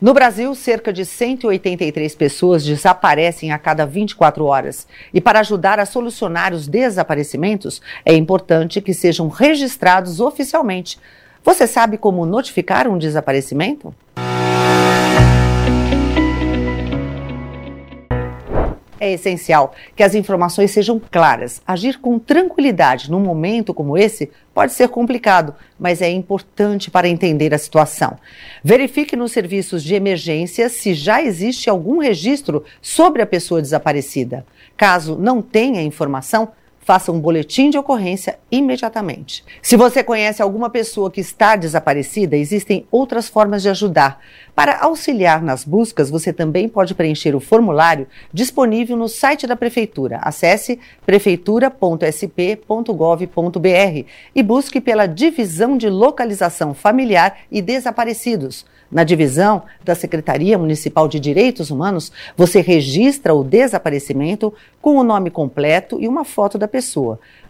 No Brasil, cerca de 183 pessoas desaparecem a cada 24 horas. E para ajudar a solucionar os desaparecimentos, é importante que sejam registrados oficialmente. Você sabe como notificar um desaparecimento? É essencial que as informações sejam claras. Agir com tranquilidade num momento como esse pode ser complicado, mas é importante para entender a situação. Verifique nos serviços de emergência se já existe algum registro sobre a pessoa desaparecida. Caso não tenha informação, faça um boletim de ocorrência imediatamente. Se você conhece alguma pessoa que está desaparecida, existem outras formas de ajudar. Para auxiliar nas buscas, você também pode preencher o formulário disponível no site da Prefeitura. Acesse prefeitura.sp.gov.br e busque pela Divisão de Localização Familiar e Desaparecidos. Na divisão da Secretaria Municipal de Direitos Humanos, você registra o desaparecimento com o nome completo e uma foto da pessoa.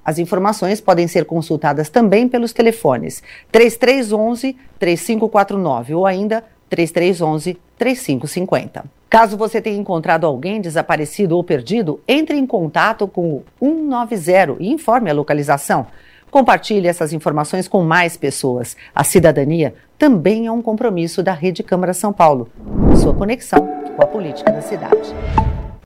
As informações podem ser consultadas também pelos telefones 3311 3549 ou ainda 3311 3550. Caso você tenha encontrado alguém desaparecido ou perdido, entre em contato com o 190 e informe a localização. Compartilhe essas informações com mais pessoas. A cidadania também é um compromisso da Rede Câmara São Paulo. Sua conexão com a política da cidade.